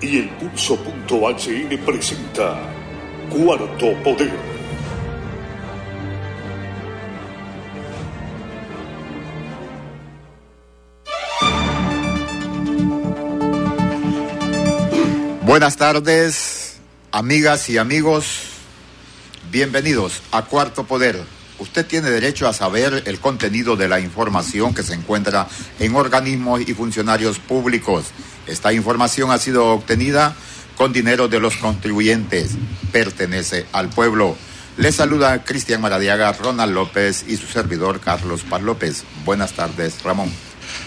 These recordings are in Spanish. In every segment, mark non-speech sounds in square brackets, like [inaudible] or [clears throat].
Y el Pulso.hn presenta Cuarto Poder. Buenas tardes, amigas y amigos. Bienvenidos a Cuarto Poder. Usted tiene derecho a saber el contenido de la información que se encuentra en organismos y funcionarios públicos. Esta información ha sido obtenida con dinero de los contribuyentes. Pertenece al pueblo. Le saluda Cristian Maradiaga, Ronald López y su servidor Carlos Paz López. Buenas tardes, Ramón.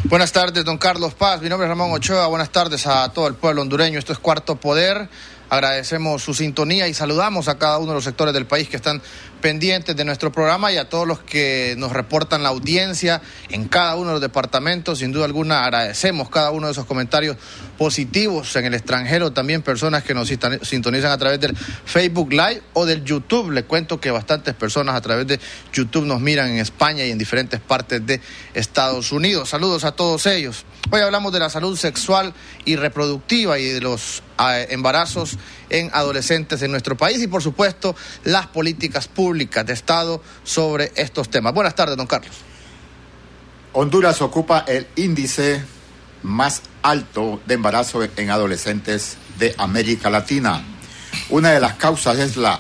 Buenas tardes, don Carlos Paz. Mi nombre es Ramón Ochoa. Buenas tardes a todo el pueblo hondureño. Esto es Cuarto Poder. Agradecemos su sintonía y saludamos a cada uno de los sectores del país que están pendientes de nuestro programa y a todos los que nos reportan la audiencia en cada uno de los departamentos. Sin duda alguna agradecemos cada uno de esos comentarios positivos en el extranjero, también personas que nos sintonizan a través del Facebook Live o del YouTube. Le cuento que bastantes personas a través de YouTube nos miran en España y en diferentes partes de Estados Unidos. Saludos a todos ellos. Hoy hablamos de la salud sexual y reproductiva y de los ah, embarazos en adolescentes en nuestro país y por supuesto las políticas públicas de Estado sobre estos temas. Buenas tardes, don Carlos. Honduras ocupa el índice más alto de embarazo en adolescentes de América Latina. Una de las causas es la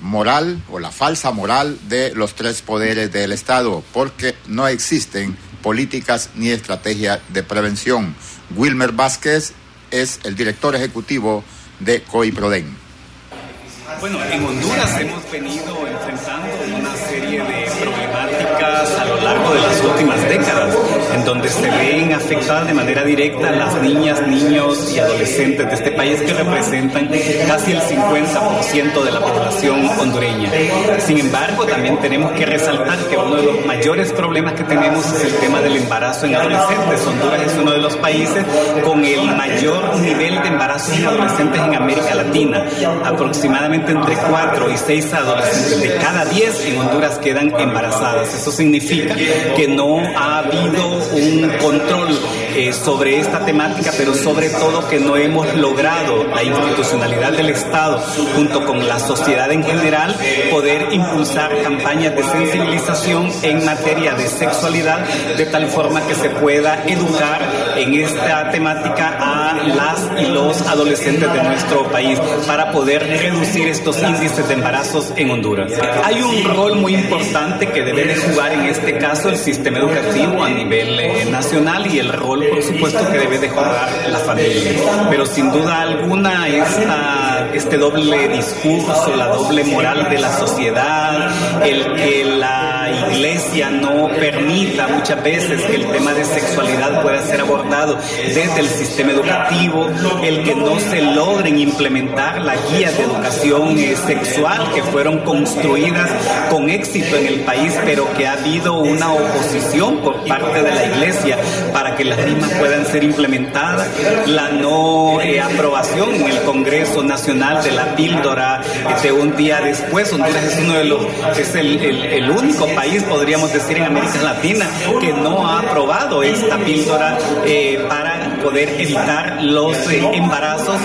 moral o la falsa moral de los tres poderes del Estado, porque no existen políticas ni estrategias de prevención. Wilmer Vázquez es el director ejecutivo de COIPRODEN. Bueno, en Honduras hemos venido enfrentando una serie de problemáticas a lo largo de las últimas décadas se ven afectadas de manera directa las niñas, niños y adolescentes de este país que representan casi el 50% de la población hondureña. Sin embargo, también tenemos que resaltar que uno de los mayores problemas que tenemos es el tema del embarazo en adolescentes. Honduras es uno de los países con el mayor nivel de embarazo en adolescentes en América Latina. Aproximadamente entre 4 y 6 adolescentes de cada 10 en Honduras quedan embarazadas. Eso significa que no ha habido un control eh, sobre esta temática, pero sobre todo que no hemos logrado la institucionalidad del Estado junto con la sociedad en general poder impulsar campañas de sensibilización en materia de sexualidad de tal forma que se pueda educar en esta temática a las y los adolescentes de nuestro país para poder reducir estos índices de embarazos en Honduras. Hay un rol muy importante que debe de jugar en este caso el sistema educativo a nivel eh, nacional y el rol, por supuesto, que debe de jugar la familia. Pero sin duda alguna, esta, este doble discurso, la doble moral de la sociedad, el que la iglesia no permita muchas veces que el tema de sexualidad pueda ser abordado desde el sistema educativo, el que no se logren implementar las guías de educación eh, sexual que fueron construidas con éxito en el país, pero que ha habido una oposición por parte de la Iglesia para que las mismas puedan ser implementadas, la no eh, aprobación en el Congreso Nacional de la píldora de un día después. Honduras es uno de los, es el, el, único país, podríamos decir, en América Latina que no ha aprobado esta píldora eh, para poder evitar los eh, embarazos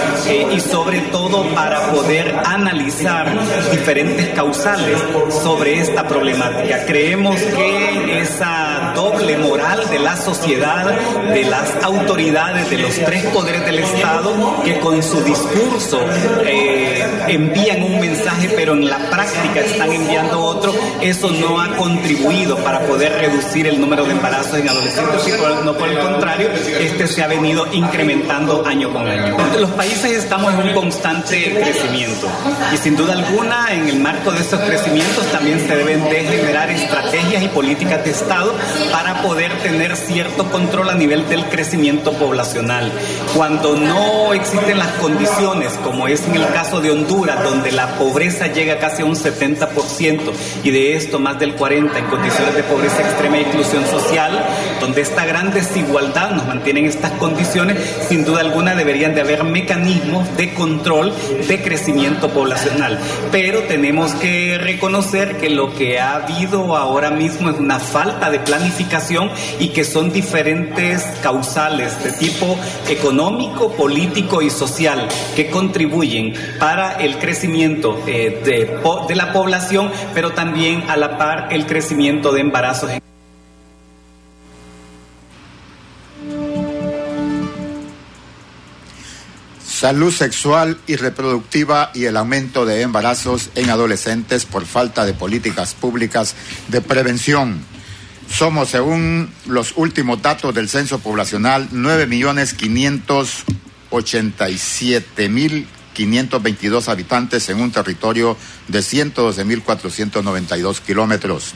y sobre todo para poder analizar diferentes causales sobre esta problemática. Creemos que esa doble moral de la sociedad, de las autoridades, de los tres poderes del Estado, que con su discurso eh, envían un mensaje, pero en la práctica están enviando otro, eso no ha contribuido para poder reducir el número de embarazos en adolescentes, no por el contrario, este se ha venido incrementando año con año. Los países estamos en un constante crecimiento y sin duda alguna en el marco de estos crecimientos también se deben de generar estrategias y políticas de Estado para poder tener cierto control a nivel del crecimiento poblacional. Cuando no existen las condiciones, como es en el caso de Honduras, donde la pobreza llega casi a un 70% y de esto más del 40% en condiciones de pobreza extrema e inclusión social, donde esta gran desigualdad nos mantiene en estas condiciones, sin duda alguna deberían de haber mecanismos de control de crecimiento poblacional. Pero tenemos que reconocer que lo que ha habido ahora mismo es una falta de planificación y que son diferentes causales de tipo económico, político y social que contribuyen para el crecimiento eh, de la población, pero también a la par el crecimiento de embarazos. Salud sexual y reproductiva y el aumento de embarazos en adolescentes por falta de políticas públicas de prevención. Somos, según los últimos datos del censo poblacional, 9.587.522 habitantes en un territorio de 112.492 kilómetros.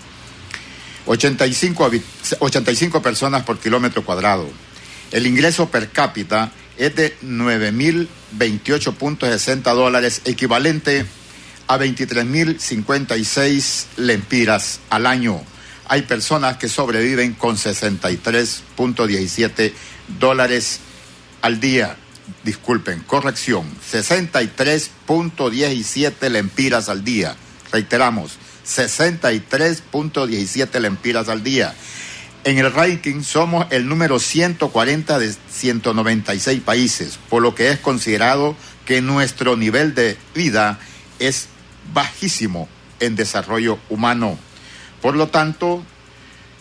85, 85 personas por kilómetro cuadrado. El ingreso per cápita es de 9.028.60 dólares, equivalente a 23.056 lempiras al año. Hay personas que sobreviven con 63.17 dólares al día. Disculpen, corrección, 63.17 lempiras al día. Reiteramos, 63.17 lempiras al día. En el ranking somos el número 140 de 196 países, por lo que es considerado que nuestro nivel de vida es bajísimo en desarrollo humano. Por lo tanto,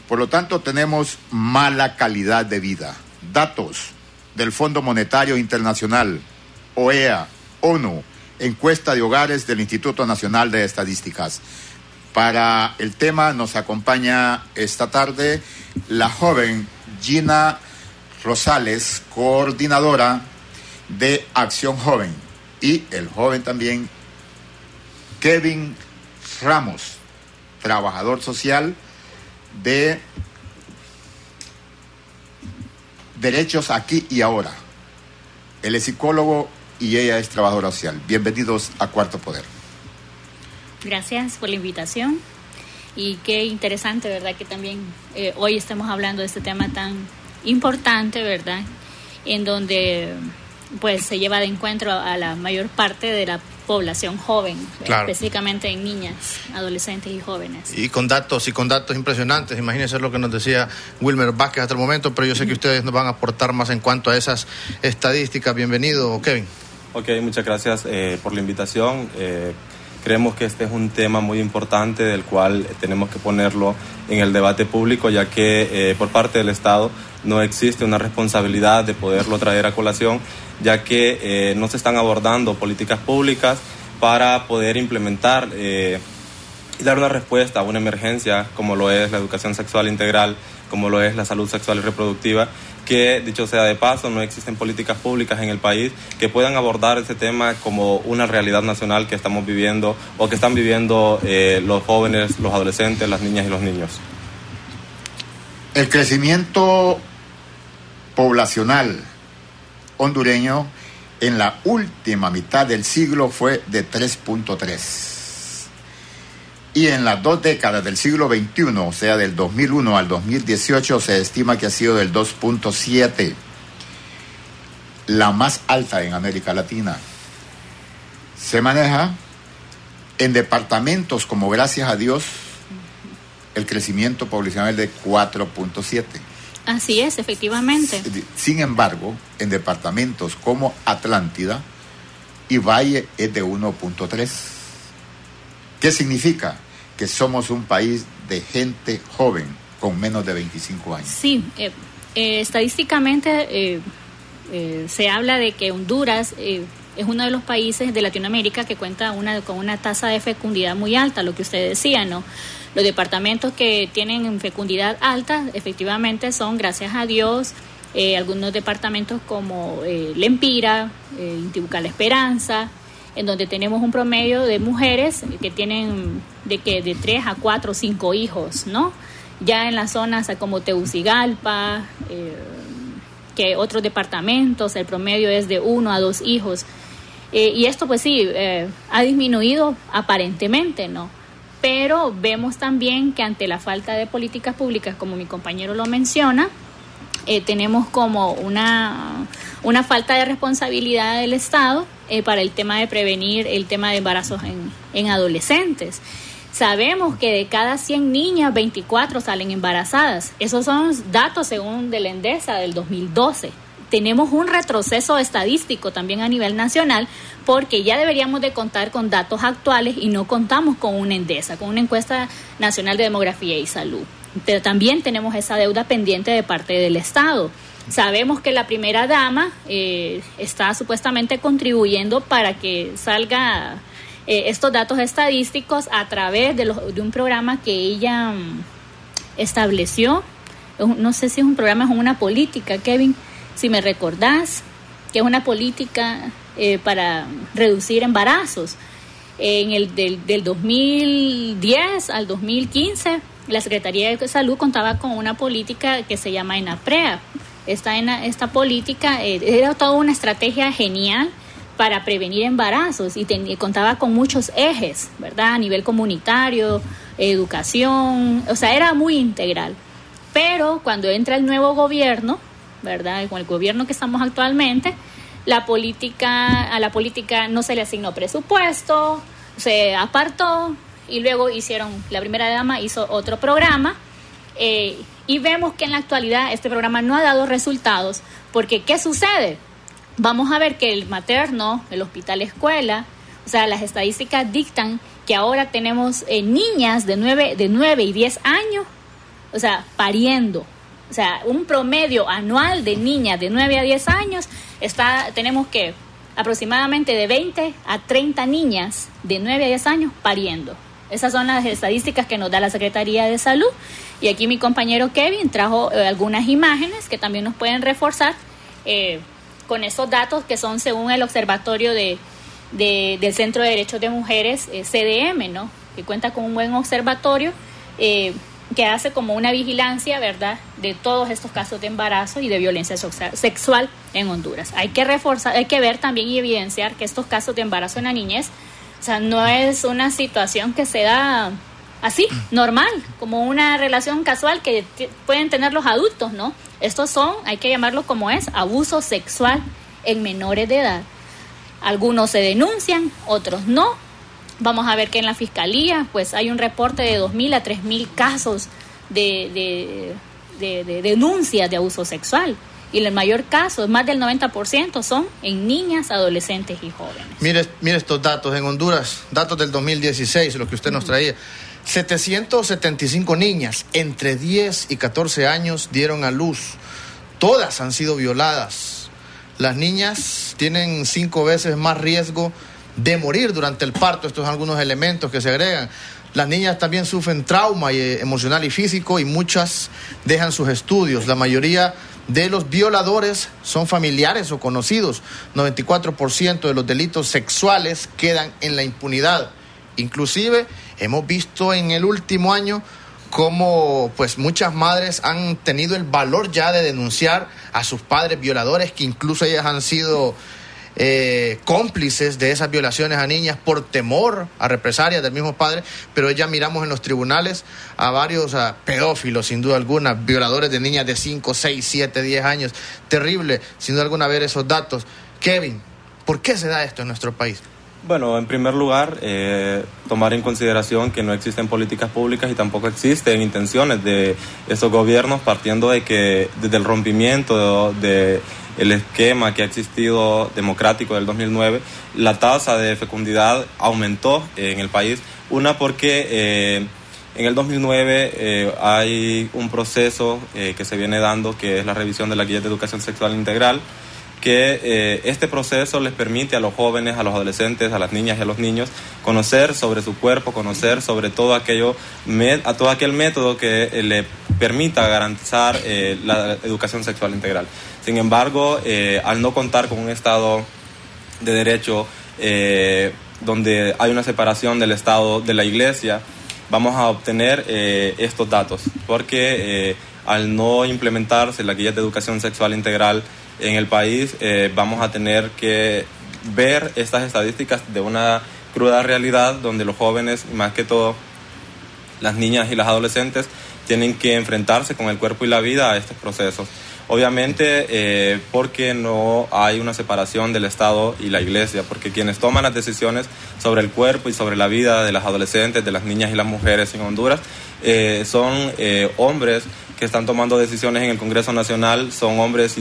por lo tanto tenemos mala calidad de vida. Datos del Fondo Monetario Internacional, OEA, ONU, encuesta de hogares del Instituto Nacional de Estadísticas. Para el tema nos acompaña esta tarde la joven Gina Rosales, coordinadora de Acción Joven, y el joven también Kevin Ramos, trabajador social de Derechos Aquí y Ahora. Él es psicólogo y ella es trabajadora social. Bienvenidos a Cuarto Poder. Gracias por la invitación y qué interesante, ¿verdad? Que también eh, hoy estemos hablando de este tema tan importante, ¿verdad? En donde pues se lleva de encuentro a la mayor parte de la población joven, específicamente en niñas, adolescentes y jóvenes. Y con datos y con datos impresionantes, imagínense lo que nos decía Wilmer Vázquez hasta el momento, pero yo sé que ustedes nos van a aportar más en cuanto a esas estadísticas. Bienvenido, Kevin. Ok, muchas gracias eh, por la invitación. Eh, Creemos que este es un tema muy importante del cual tenemos que ponerlo en el debate público, ya que eh, por parte del Estado no existe una responsabilidad de poderlo traer a colación, ya que eh, no se están abordando políticas públicas para poder implementar eh, y dar una respuesta a una emergencia como lo es la educación sexual integral, como lo es la salud sexual y reproductiva, que dicho sea de paso, no existen políticas públicas en el país que puedan abordar ese tema como una realidad nacional que estamos viviendo o que están viviendo eh, los jóvenes, los adolescentes, las niñas y los niños. El crecimiento poblacional hondureño en la última mitad del siglo fue de 3.3 y en las dos décadas del siglo XXI, o sea, del 2001 al 2018, se estima que ha sido del 2.7, la más alta en América Latina. Se maneja en departamentos como, gracias a Dios, el crecimiento poblacional de 4.7. Así es, efectivamente. Sin embargo, en departamentos como Atlántida y Valle es de 1.3. ¿Qué significa? Que somos un país de gente joven con menos de 25 años. Sí, eh, eh, estadísticamente eh, se habla de que Honduras es uno de los países de Latinoamérica que cuenta una, con una tasa de fecundidad muy alta, lo que usted decía, ¿no? Los departamentos que tienen fecundidad alta efectivamente son, gracias a Dios, algunos departamentos como Lempira, Intibucal Esperanza, en donde tenemos un promedio de mujeres que tienen de que de tres a cuatro o cinco hijos, ¿no? Ya en las zonas como Tegucigalpa, eh, que otros departamentos, el promedio es de uno a dos hijos. Eh, y esto pues sí, eh, ha disminuido aparentemente, ¿no? Pero vemos también que ante la falta de políticas públicas, como mi compañero lo menciona, eh, tenemos como una, una falta de responsabilidad del Estado eh, para el tema de prevenir el tema de embarazos en, en adolescentes. Sabemos que de cada 100 niñas, 24 salen embarazadas. Esos son datos según de la Endesa del 2012 tenemos un retroceso estadístico también a nivel nacional porque ya deberíamos de contar con datos actuales y no contamos con una endesa, con una encuesta nacional de demografía y salud. Pero también tenemos esa deuda pendiente de parte del Estado. Sabemos que la primera dama eh, está supuestamente contribuyendo para que salga eh, estos datos estadísticos a través de, de un programa que ella mm, estableció. No sé si es un programa, es una política, Kevin, si me recordás, que es una política eh, para reducir embarazos. En el del, del 2010 al 2015, la Secretaría de Salud contaba con una política que se llama ENAPREA. Esta, esta política eh, era toda una estrategia genial para prevenir embarazos y contaba con muchos ejes, ¿verdad? A nivel comunitario, educación, o sea, era muy integral. Pero cuando entra el nuevo gobierno, ¿verdad? Con el gobierno que estamos actualmente, la política, a la política no se le asignó presupuesto, se apartó y luego hicieron, la primera dama hizo otro programa eh, y vemos que en la actualidad este programa no ha dado resultados porque ¿qué sucede? Vamos a ver que el materno, el hospital escuela, o sea, las estadísticas dictan que ahora tenemos eh, niñas de 9, de 9 y 10 años, o sea, pariendo, o sea, un promedio anual de niñas de 9 a 10 años, está, tenemos que aproximadamente de 20 a 30 niñas de 9 a 10 años pariendo. Esas son las estadísticas que nos da la Secretaría de Salud. Y aquí mi compañero Kevin trajo eh, algunas imágenes que también nos pueden reforzar eh, con esos datos que son según el Observatorio de, del Centro de Derechos de Mujeres, eh, CDM, ¿no? que cuenta con un buen observatorio que hace como una vigilancia, ¿verdad?, de todos estos casos de embarazo y de violencia sexual en Honduras. Hay que reforzar, hay que ver también y evidenciar que estos casos de embarazo en la niñez, o sea, no es una situación que se da así, normal, como una relación casual que pueden tener los adultos, ¿no? Estos son, hay que llamarlo como es, abuso sexual en menores de edad. Algunos se denuncian, otros no, Vamos a ver que en la fiscalía, pues hay un reporte de 2.000 a 3.000 casos de, de, denuncias de abuso sexual. Y el mayor caso, más del 90%, son en niñas, adolescentes y jóvenes. Mire, mire estos datos en Honduras, datos del 2016, lo que usted nos traía. 775 niñas entre 10 y 14 años dieron a luz. Todas han sido violadas. Las niñas tienen cinco veces más riesgo de morir durante el parto. Estos son algunos elementos que se agregan. Las niñas también sufren trauma eh, emocional y físico y muchas dejan sus estudios. La mayoría de los violadores son familiares o conocidos. 94% de los delitos sexuales quedan en la impunidad. Inclusive hemos visto en el último año cómo pues muchas madres han tenido el valor ya de denunciar a sus padres violadores que incluso ellas han sido eh, cómplices de esas violaciones a niñas por temor a represalias del mismo padre, pero ya miramos en los tribunales a varios pedófilos, sin duda alguna, violadores de niñas de 5, 6, 7, 10 años. Terrible, sin duda alguna, ver esos datos. Kevin, ¿por qué se da esto en nuestro país? Bueno, en primer lugar, eh, tomar en consideración que no existen políticas públicas y tampoco existen intenciones de esos gobiernos partiendo de que desde el rompimiento de, el esquema que ha existido democrático del 2009, la tasa de fecundidad aumentó en el país. Una porque eh, en el 2009 eh, hay un proceso que se viene dando que es la revisión de la Guía de Educación Sexual Integral que eh, este proceso les permite a los jóvenes, a los adolescentes, a las niñas y a los niños conocer sobre su cuerpo, conocer sobre todo aquello, a todo aquel método que eh, le permita garantizar eh, la educación sexual integral. Sin embargo, al no contar con un Estado de derecho donde hay una separación del Estado de la Iglesia, vamos a obtener estos datos, porque al no implementarse la guía de educación sexual integral, en el país, eh, vamos a tener que ver estas estadísticas de una cruda realidad donde los jóvenes, más que todo las niñas y las adolescentes, tienen que enfrentarse con el cuerpo y la vida a estos procesos. Obviamente eh, porque no hay una separación del Estado y la Iglesia, porque quienes toman las decisiones sobre el cuerpo y sobre la vida de las adolescentes, de las niñas y las mujeres en Honduras, eh, son hombres que están tomando decisiones en el Congreso Nacional, son hombres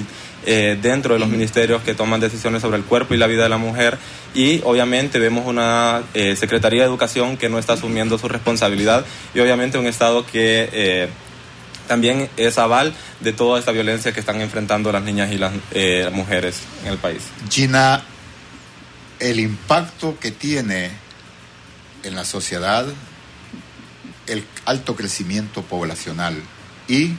dentro de los ministerios que toman decisiones sobre el cuerpo y la vida de la mujer y obviamente vemos una Secretaría de Educación que no está asumiendo su responsabilidad y obviamente un Estado que también es aval de toda esta violencia que están enfrentando las niñas y las eh, mujeres en el país. Gina, el impacto que tiene en la sociedad el alto crecimiento poblacional y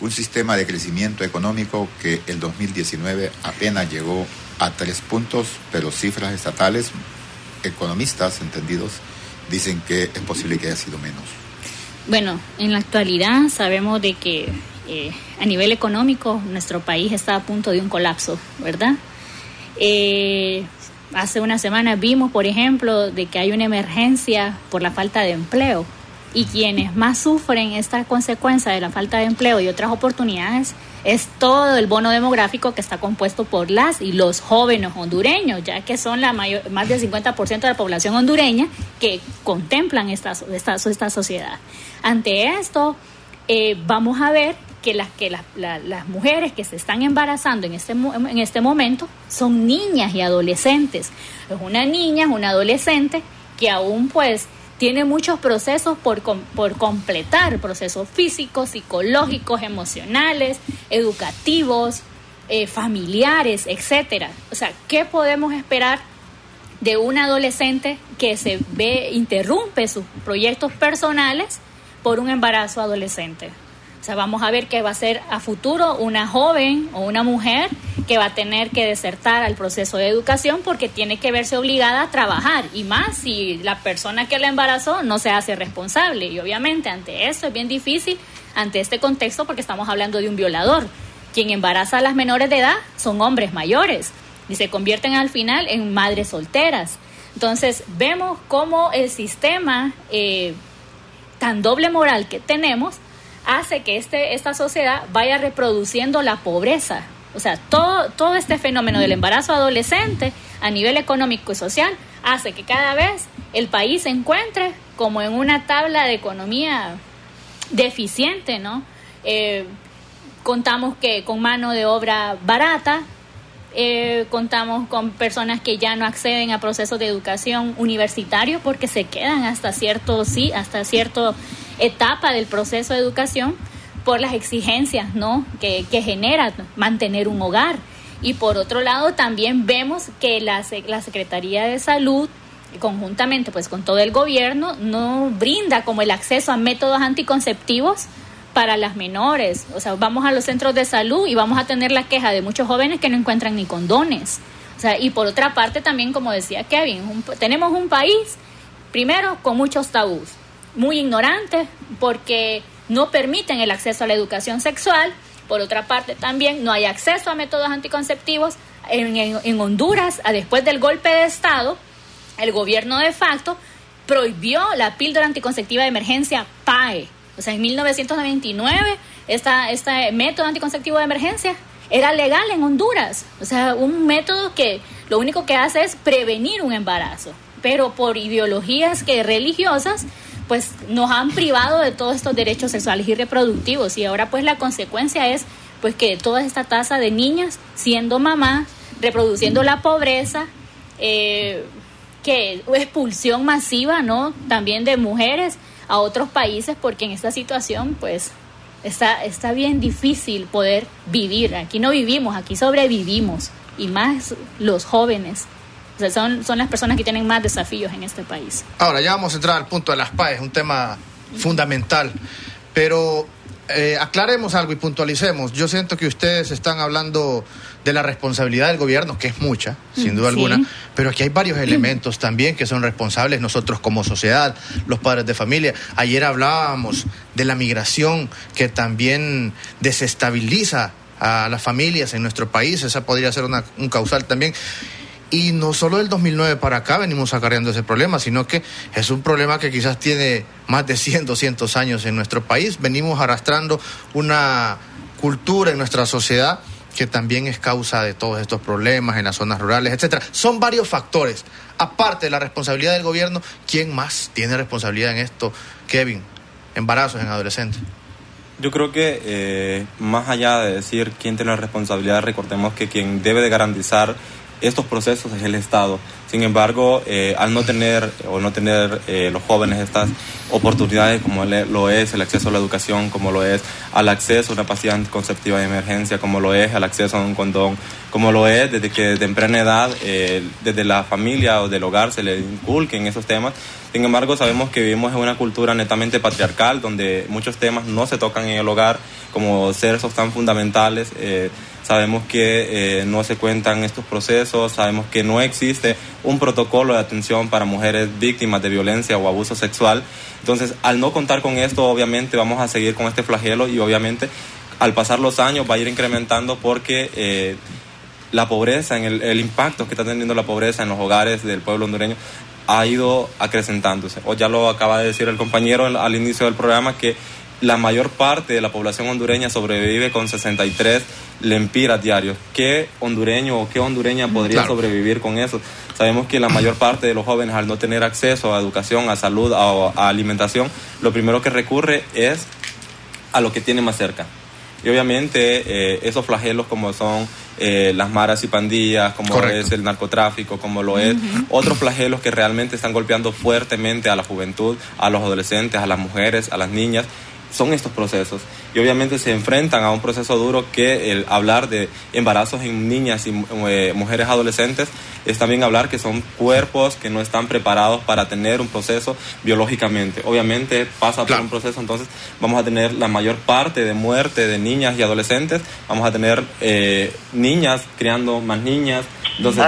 un sistema de crecimiento económico que el 2019 apenas llegó a tres puntos, pero cifras estatales, economistas entendidos, dicen que es posible que haya sido menos. Bueno, en la actualidad sabemos de que eh, a nivel económico nuestro país está a punto de un colapso, ¿verdad? Eh, hace una semana vimos, por ejemplo, de que hay una emergencia por la falta de empleo y quienes más sufren esta consecuencia de la falta de empleo y otras oportunidades es todo el bono demográfico que está compuesto por las y los jóvenes hondureños, ya que son la mayor, más del 50% de la población hondureña que contemplan esta, esta, esta sociedad. Ante esto, eh, vamos a ver que las que las mujeres que se están embarazando en este en este momento son niñas y adolescentes. Es una niña, es una adolescente que aún pues tiene muchos procesos por, por completar, procesos físicos, psicológicos, emocionales, educativos, eh, familiares, etcétera. O sea, ¿qué podemos esperar de un adolescente que se ve, interrumpe sus proyectos personales por un embarazo adolescente? O sea, vamos a ver qué va a ser a futuro una joven o una mujer que va a tener que desertar al proceso de educación porque tiene que verse obligada a trabajar y más si la persona que la embarazó no se hace responsable. Y obviamente ante eso es bien difícil, ante este contexto, porque estamos hablando de un violador. Quien embaraza a las menores de edad son hombres mayores y se convierten al final en madres solteras. Entonces vemos cómo el sistema eh, tan doble moral que tenemos hace que este, esta sociedad vaya reproduciendo la pobreza. O sea, todo, todo este fenómeno del embarazo adolescente a nivel económico y social hace que cada vez el país se encuentre como en una tabla de economía deficiente, ¿no? Eh, contamos que con mano de obra barata, eh, contamos con personas que ya no acceden a procesos de educación universitario porque se quedan hasta cierto, sí, hasta cierto etapa del proceso de educación por las exigencias ¿no? que, genera mantener un hogar. Y por otro lado, también vemos que la, la Secretaría de Salud, conjuntamente pues con todo el gobierno, no brinda como el acceso a métodos anticonceptivos para las menores. O sea, vamos a los centros de salud y vamos a tener la queja de muchos jóvenes que no encuentran ni condones. O sea, y por otra parte también, como decía Kevin, tenemos un país, primero, con muchos tabús muy ignorantes porque no permiten el acceso a la educación sexual. Por otra parte, también no hay acceso a métodos anticonceptivos. En, Honduras, después del golpe de Estado, el gobierno de facto prohibió la píldora anticonceptiva de emergencia PAE. O sea, en 1999, esta, este método anticonceptivo de emergencia era legal en Honduras. O sea, un método que lo único que hace es prevenir un embarazo. Pero por ideologías que religiosas pues nos han privado de todos estos derechos sexuales y reproductivos y ahora pues la consecuencia es pues que toda esta tasa de niñas siendo mamá, reproduciendo la pobreza, eh, que expulsión masiva, ¿no? También de mujeres a otros países porque en esta situación pues está, está bien difícil poder vivir. Aquí no vivimos, aquí sobrevivimos y más los jóvenes son, son las personas que tienen más desafíos en este país. Ahora, ya vamos a entrar al punto de las PAES, un tema fundamental. Pero eh, aclaremos algo y puntualicemos. Yo siento que ustedes están hablando de la responsabilidad del gobierno, que es mucha, sin duda alguna, pero aquí hay varios elementos también que son responsables nosotros como sociedad, los padres de familia. Ayer hablábamos de la migración que también desestabiliza a las familias en nuestro país, esa podría ser una, un causal también. Y no solo del 2009 para acá venimos acarreando ese problema, sino que es un problema que quizás tiene más de 100, 200 años en nuestro país. Venimos arrastrando una cultura, en nuestra sociedad, que también es causa de todos estos problemas en las zonas rurales, etcétera. Son varios factores. Aparte de la responsabilidad del gobierno, ¿quién más tiene responsabilidad en esto? Kevin, embarazos en adolescentes. Yo creo que eh, más allá de decir quién tiene la responsabilidad, recordemos que quien debe de garantizar estos procesos es el Estado. Sin embargo, eh, al no tener o no tener eh, los jóvenes estas oportunidades como lo es el acceso a la educación, como lo es al acceso a una pastilla anticonceptiva de emergencia, como lo es al acceso a un condón, como lo es desde que de temprana edad, eh, desde la familia o del hogar se le inculquen esos temas. Sin embargo, sabemos que vivimos en una cultura netamente patriarcal donde muchos temas no se tocan en el hogar como seres tan fundamentales. Sabemos que eh, no se cuentan estos procesos, sabemos que no existe un protocolo de atención para mujeres víctimas de violencia o abuso sexual. Entonces, al no contar con esto, obviamente vamos a seguir con este flagelo y obviamente al pasar los años va a ir incrementando porque eh, la pobreza, en el, impacto que está teniendo la pobreza en los hogares del pueblo hondureño ha ido acrecentándose. O ya lo acaba de decir el compañero al inicio del programa que la mayor parte de la población hondureña sobrevive con 63 lempiras diarios. ¿Qué hondureño o qué hondureña podría sobrevivir con eso? Sabemos que la mayor parte de los jóvenes al no tener acceso a educación, a salud, a, a alimentación, lo primero que recurre es a lo que tiene más cerca. Y obviamente eh, esos flagelos como son eh, las maras y pandillas, como es el narcotráfico, como lo es otros flagelos que realmente están golpeando fuertemente a la juventud, a los adolescentes, a las mujeres, a las niñas son estos procesos. Y obviamente se enfrentan a un proceso duro que el hablar de embarazos en niñas y eh, mujeres adolescentes es también hablar que son cuerpos que no están preparados para tener un proceso biológicamente. Obviamente pasa por un proceso, entonces vamos a tener la mayor parte de muerte de niñas y adolescentes, vamos a tener eh, niñas criando más niñas. Entonces,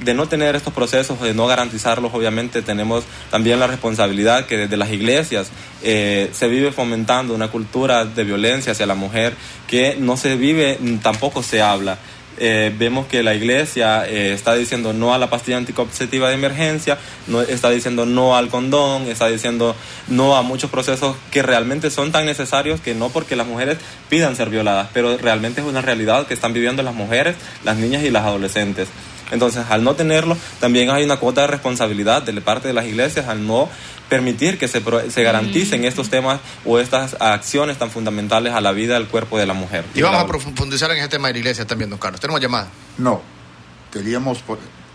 de no tener estos procesos, de no garantizarlos, obviamente tenemos también la responsabilidad que desde las iglesias eh, se vive fomentando una cultura de violencia hacia la mujer que no se vive, tampoco se habla. Eh, vemos que la iglesia eh, está diciendo no a la pastilla anticonceptiva de emergencia, no, está diciendo no al condón, está diciendo no a muchos procesos que realmente son tan necesarios que no porque las mujeres pidan ser violadas, pero realmente es una realidad que están viviendo las mujeres, las niñas y las adolescentes. Entonces, al no tenerlo, también hay una cuota de responsabilidad de parte de las iglesias al no permitir que se, se garanticen mm. estos temas o estas acciones tan fundamentales a la vida del cuerpo de la mujer. Y, vamos a profundizar en este tema de la iglesia también, don Carlos. ¿Tenemos llamada? No. Queríamos...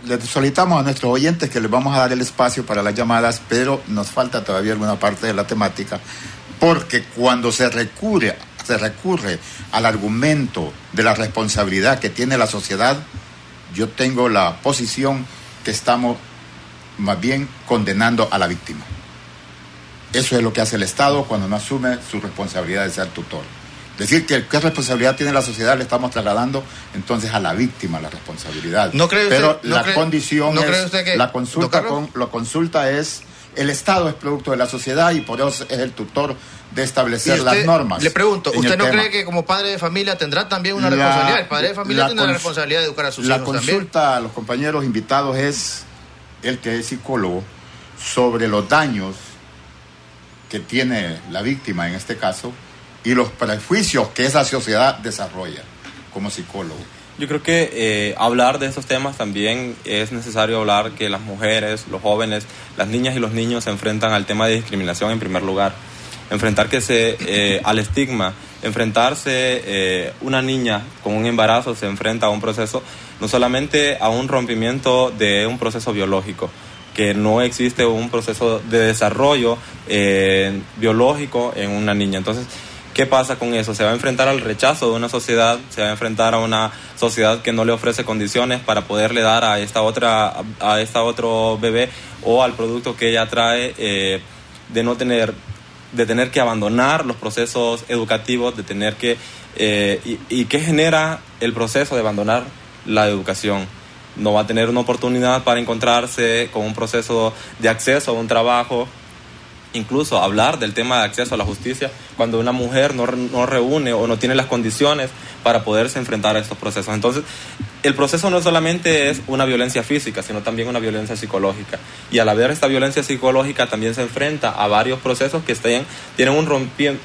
Le solicitamos a nuestros oyentes que les vamos a dar el espacio para las llamadas, pero nos falta todavía alguna parte de la temática, porque cuando se recurre, se recurre al argumento de la responsabilidad que tiene la sociedad, yo tengo la posición que estamos más bien condenando a la víctima. Eso es lo que hace el Estado cuando no asume su responsabilidad de ser tutor. Decir que qué responsabilidad tiene la sociedad le estamos trasladando entonces a la víctima la responsabilidad. ¿No cree Pero la condición es, la consulta con, la consulta es el Estado es producto de la sociedad y por eso es el tutor de establecer las normas. Le pregunto, ¿usted no cree que como padre de familia tendrá también una responsabilidad? El padre de familia tiene la responsabilidad de educar a sus hijos también. La consulta a los compañeros invitados es el que es psicólogo sobre los daños que tiene la víctima en este caso y los prejuicios que esa sociedad desarrolla como psicólogo. Yo creo que eh, hablar de estos temas también es necesario hablar que las mujeres, los jóvenes, las niñas y los niños se enfrentan al tema de discriminación en primer lugar. Enfrentar que se, eh, al estigma, enfrentarse eh, una niña con un embarazo se enfrenta a un proceso, no solamente a un rompimiento de un proceso biológico, que no existe un proceso de desarrollo biológico en una niña. Entonces, ¿Qué pasa con eso? Se va a enfrentar al rechazo de una sociedad, se va a enfrentar a una sociedad que no le ofrece condiciones para poderle dar a esta otra, a esta otro bebé o al producto que ella trae eh, de no tener, de tener que abandonar los procesos educativos, de tener que eh, y, y qué genera el proceso de abandonar la educación no va a tener una oportunidad para encontrarse con un proceso de acceso a un trabajo incluso hablar del tema de acceso a la justicia cuando una mujer no, no, reúne o no tiene las condiciones para poderse enfrentar a estos procesos. Entonces, el proceso no solamente es una violencia física, sino también una violencia psicológica. Y al haber esta violencia psicológica también se enfrenta a varios procesos que estén, tienen un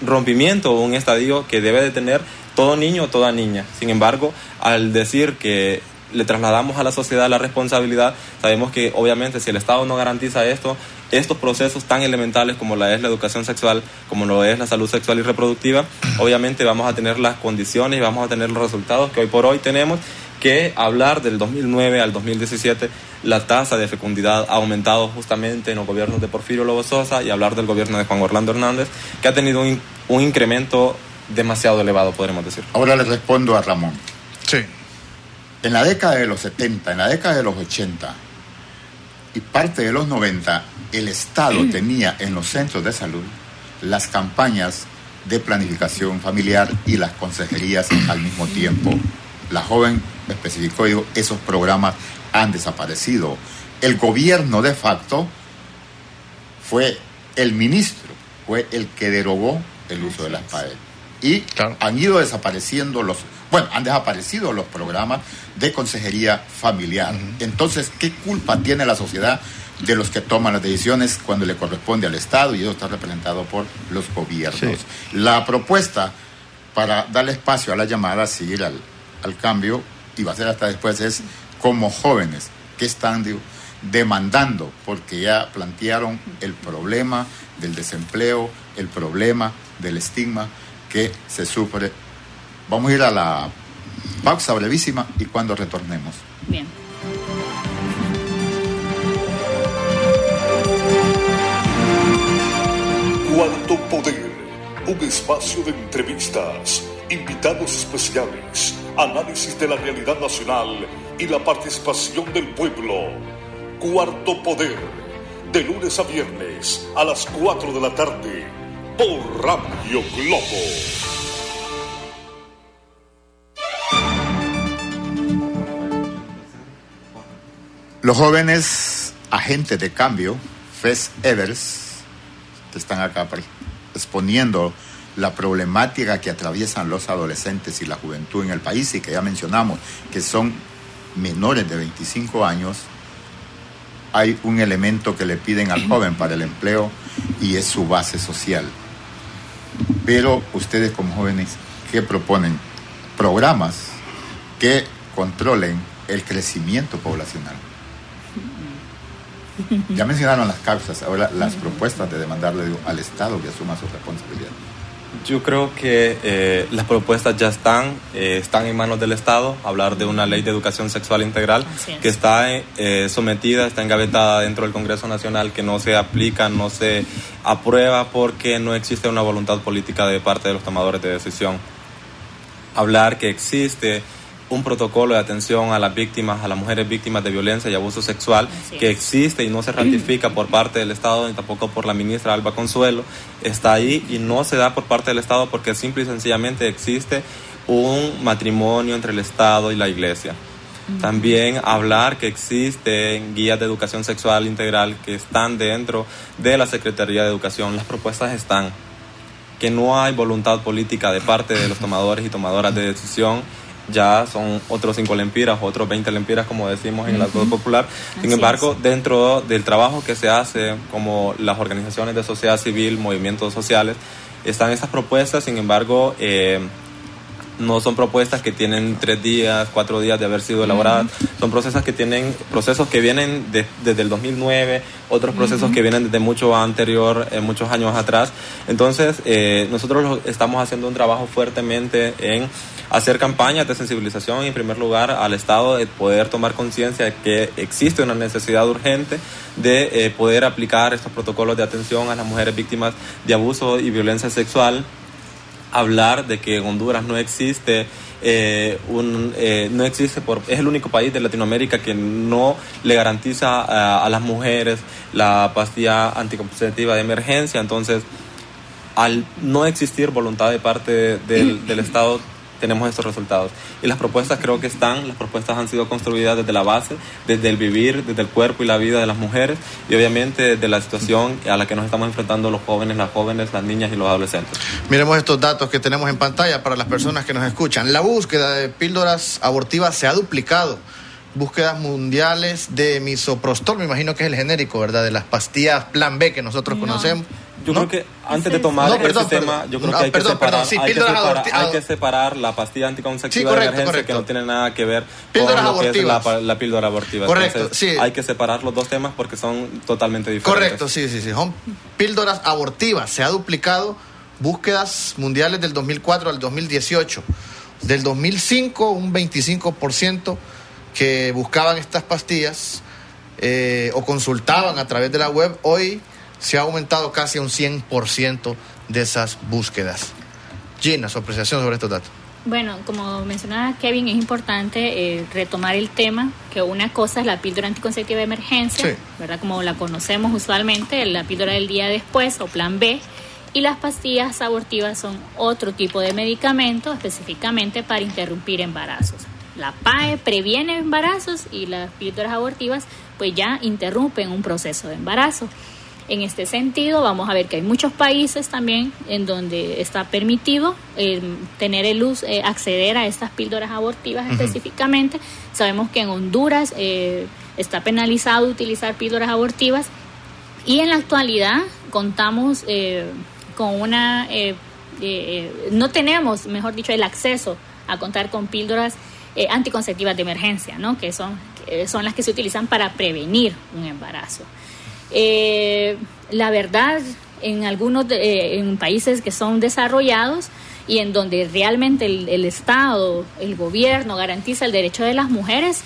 rompimiento o un estadio que debe de tener todo niño o toda niña. Sin embargo, al decir que le trasladamos a la sociedad la responsabilidad, sabemos que obviamente si el Estado no garantiza esto, estos procesos tan elementales como la es la educación sexual, como lo es la salud sexual y reproductiva, obviamente vamos a tener las condiciones y vamos a tener los resultados que hoy por hoy tenemos que hablar del 2009 al 2017 la tasa de fecundidad ha aumentado justamente en los gobiernos de Porfirio Lobo Sosa y hablar del gobierno de Juan Orlando Hernández, que ha tenido un, un incremento demasiado elevado, podremos decir. Ahora le respondo a Ramón. Sí. En la década de los 70, en la década de los 80 y parte de los 90, el Estado tenía en los centros de salud las campañas de planificación familiar y las consejerías al mismo tiempo. La joven especificó, digo, esos programas han desaparecido. El gobierno de facto fue el ministro, fue el que derogó el uso de las PAE. Y Claro. han ido desapareciendo los, bueno, han desaparecido los programas de consejería familiar. Entonces, ¿qué culpa tiene la sociedad de los que toman las decisiones cuando le corresponde al Estado y eso está representado por los gobiernos? La propuesta para darle espacio a la llamada, seguir al, al cambio, y va a ser hasta después, es como jóvenes que están digo, demandando, porque ya plantearon el problema del desempleo, el problema del estigma que se sufre. Vamos a ir a la pausa brevísima y cuando retornemos. Bien. Cuarto Poder, un espacio de entrevistas, invitados especiales, análisis de la realidad nacional y la participación del pueblo. Cuarto Poder, de lunes a viernes a las 4 de la tarde, por Radio Globo. Los jóvenes agentes de cambio, FES Evers, que están acá exponiendo la problemática que atraviesan los adolescentes y la juventud en el país y que ya mencionamos que son menores de 25 años, hay un elemento que le piden al joven para el empleo y es su base social. Pero ustedes como jóvenes, ¿qué proponen? Programas que controlen el crecimiento poblacional. Ya mencionaron las causas, ahora las propuestas de demandarle digo, al Estado que asuma su responsabilidad. Yo creo que eh, las propuestas ya están, eh, están en manos del Estado, hablar de una ley de educación sexual integral es. que está eh, sometida, está engavetada dentro del Congreso Nacional, que no se aplica, no se aprueba porque no existe una voluntad política de parte de los tomadores de decisión. Hablar que existe un protocolo de atención a las víctimas, a las mujeres víctimas de violencia y abuso sexual, Así que es. existe y no se [clears throat] ratifica por parte del Estado ni tampoco por la ministra Alba Consuelo, está ahí y no se da por parte del Estado porque simple y sencillamente existe un matrimonio entre el Estado y la Iglesia. También hablar que existen guías de educación sexual integral que están dentro de la Secretaría de Educación. Las propuestas están. Que no hay voluntad política de parte de los tomadores y tomadoras de decisión. Ya son otros cinco lempiras, otros 20 lempiras, como decimos en la Club popular. Sin embargo, dentro del trabajo que se hace, como las organizaciones de sociedad civil, movimientos sociales, están estas propuestas. Sin embargo, eh, no son propuestas que tienen tres días, cuatro días de haber sido elaboradas, son procesos que tienen procesos que vienen de- desde el 2009, otros procesos que vienen desde mucho anterior, eh, muchos años atrás. Entonces, eh, nosotros estamos haciendo un trabajo fuertemente en hacer campañas de sensibilización y en primer lugar al Estado de poder tomar conciencia de que existe una necesidad urgente de eh, poder aplicar estos protocolos de atención a las mujeres víctimas de abuso y violencia sexual hablar de que Honduras no existe eh, un eh, no existe por es el único país de Latinoamérica que no le garantiza a, a las mujeres la pastilla anticonceptiva de emergencia. Entonces al no existir voluntad de parte del, del Estado tenemos estos resultados y las propuestas creo que están las propuestas han sido construidas desde la base desde el vivir desde el cuerpo y la vida de las mujeres y obviamente desde la situación a la que nos estamos enfrentando los jóvenes las jóvenes las niñas y los adolescentes Miremos estos datos que tenemos en pantalla para las personas que nos escuchan. La búsqueda de píldoras abortivas se ha duplicado. Búsquedas mundiales de misoprostol, me imagino que es el genérico, ¿verdad? De las pastillas plan B que nosotros No. conocemos. Yo creo que antes de tomar ese tema, yo creo que hay, que separar, hay, que separar, la pastilla anticonceptiva de emergencia que no tiene nada que ver con lo que es la, píldora abortiva. Correcto, sí. Hay que separar los dos temas porque son totalmente diferentes. Correcto, sí, sí, sí. Son píldoras abortivas. Se ha duplicado búsquedas mundiales del 2004 al 2018. Del 2005, un 25% que buscaban estas pastillas eh, o consultaban a través de la web. Hoy se ha aumentado casi un 100% de esas búsquedas. Gina, su apreciación sobre estos datos. Bueno, como mencionaba Kevin, es importante eh, retomar el tema, que una cosa es la píldora anticonceptiva de emergencia, ¿verdad? Como la conocemos usualmente, la píldora del día después o plan B, y las pastillas abortivas son otro tipo de medicamento específicamente para interrumpir embarazos. La PAE previene embarazos y las píldoras abortivas pues ya interrumpen un proceso de embarazo. En este sentido, vamos a ver que hay muchos países también en donde está permitido eh, tener el luz, eh, acceder a estas píldoras abortivas específicamente. Sabemos que en Honduras eh, está penalizado utilizar píldoras abortivas y en la actualidad contamos con una, no tenemos, mejor dicho, el acceso a contar con píldoras anticonceptivas de emergencia, ¿no? que son, son las que se utilizan para prevenir un embarazo. Eh, la verdad, en algunos eh, en países que son desarrollados y en donde realmente el, Estado, el gobierno garantiza el derecho de las mujeres,